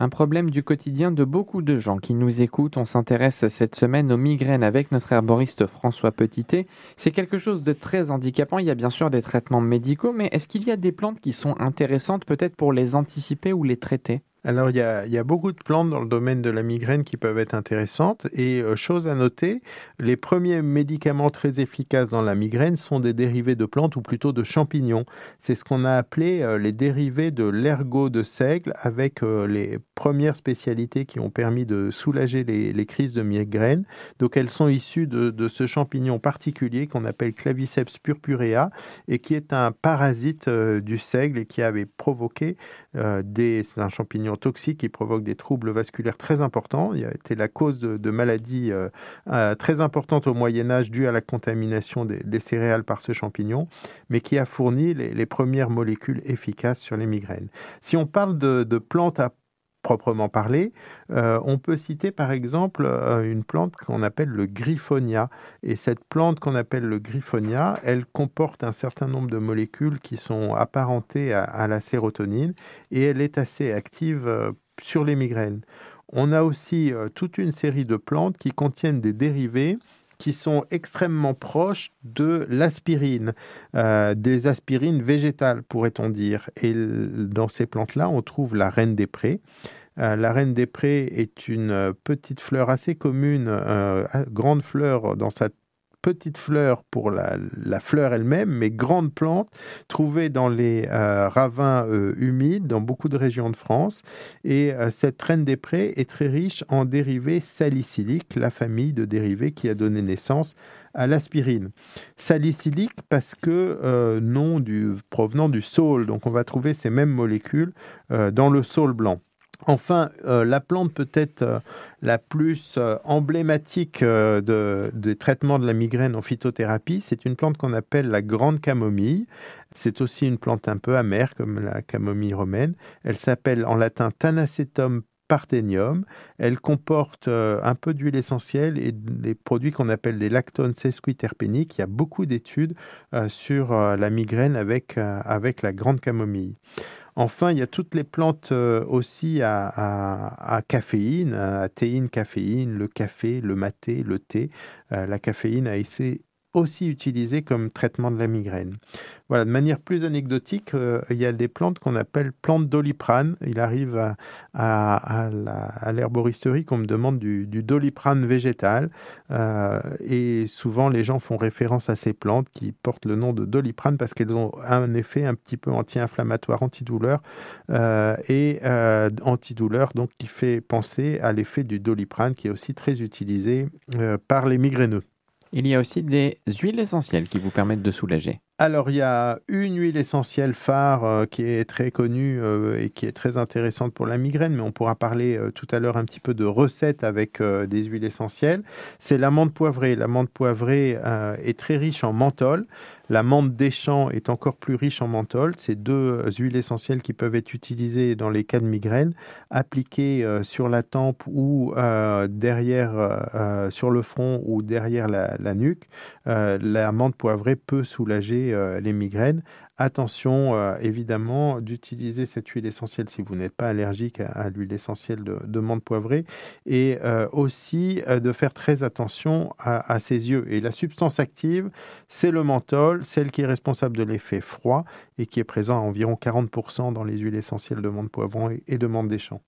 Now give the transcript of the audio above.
Un problème du quotidien de beaucoup de gens qui nous écoutent. On s'intéresse cette semaine aux migraines avec notre herboriste François Petitet. C'est quelque chose de très handicapant. Il y a bien sûr des traitements médicaux, mais est-ce qu'il y a des plantes qui sont intéressantes peut-être pour les anticiper ou les traiter? Alors, il y, a, beaucoup de plantes dans le domaine de la migraine qui peuvent être intéressantes. Et euh, chose à noter, les premiers médicaments très efficaces dans la migraine sont des dérivés de plantes ou plutôt de champignons. C'est ce qu'on a appelé euh, les dérivés de l'ergot de seigle avec euh, les premières spécialités qui ont permis de soulager les, crises de migraine. Donc, elles sont issues de, de ce champignon particulier qu'on appelle Claviceps purpurea et qui est un parasite du seigle et qui avait provoqué des... C'est un champignon toxique qui provoque des troubles vasculaires très importants. Il a été la cause de, maladies euh, euh, très importantes au Moyen Âge dues à la contamination des, céréales par ce champignon, mais qui a fourni les, premières molécules efficaces sur les migraines. Si on parle de, plantes à proprement parler. Euh, on peut citer par exemple une plante qu'on appelle le griffonia. Et cette plante qu'on appelle le griffonia, elle comporte un certain nombre de molécules qui sont apparentées à, la sérotonine et elle est assez active euh, sur les migraines. On a aussi euh, toute une série de plantes qui contiennent des dérivés qui sont extrêmement proches de l'aspirine, des aspirines végétales, pourrait-on dire. Et dans ces plantes-là, on trouve la reine des prés. Euh, la reine des prés est une euh, petite fleur assez commune, euh, grande fleur dans sa petite fleur pour la, fleur elle-même, mais grande plante trouvée dans les ravins humides dans beaucoup de régions de France. Et cette reine des prés est très riche en dérivés salicyliques, la famille de dérivés qui a donné naissance à l'aspirine. Salicylique parce que nom du, provenant du saule, donc on va trouver ces mêmes molécules dans le saule blanc. Enfin, euh, la plante peut-être euh, la plus euh, emblématique des traitements de la migraine en phytothérapie, c'est une plante qu'on appelle la grande camomille. C'est aussi une plante un peu amère comme la camomille romaine. Elle s'appelle en latin Tanacetum parthenium. Elle comporte un peu d'huile essentielle et des produits qu'on appelle des lactones sesquiterpéniques. Il y a beaucoup d'études sur la migraine avec la grande camomille. Enfin, il y a toutes les plantes euh, aussi à, caféine, à théine, caféine, le café, le maté, le thé. Euh, la caféine a été aussi utilisé comme traitement de la migraine. Voilà, de manière plus anecdotique, euh, il y a des plantes qu'on appelle plantes doliprane. Il arrive à, l'herboristerie qu'on me demande du, doliprane végétal. Euh, et souvent, les gens font référence à ces plantes qui portent le nom de doliprane parce qu'elles ont un effet un petit peu anti-inflammatoire, antidouleur. Euh, et antidouleur, donc, qui fait penser à l'effet du doliprane qui est aussi très utilisé par les migraineux. Il y a aussi des huiles essentielles qui vous permettent de soulager. Alors, il y a une huile essentielle phare euh, qui est très connue euh, et qui est très intéressante pour la migraine, mais on pourra parler euh, tout à l'heure un petit peu de recettes avec des huiles essentielles. C'est l'amande poivrée. L'amande poivrée est très riche en menthol. La menthe des champs est encore plus riche en menthol. C'est deux huiles essentielles qui peuvent être utilisées dans les cas de migraine, appliquées sur la tempe ou derrière, sur le front ou derrière la nuque. la menthe poivrée peut soulager euh, les migraines. Attention euh, évidemment d'utiliser cette huile essentielle si vous n'êtes pas allergique à, l'huile essentielle de, menthe poivrée et euh, aussi de faire très attention à, ses yeux. Et la substance active, c'est le menthol, celle qui est responsable de l'effet froid et qui est présent à environ 40% dans les huiles essentielles de menthe poivron et de menthe des champs.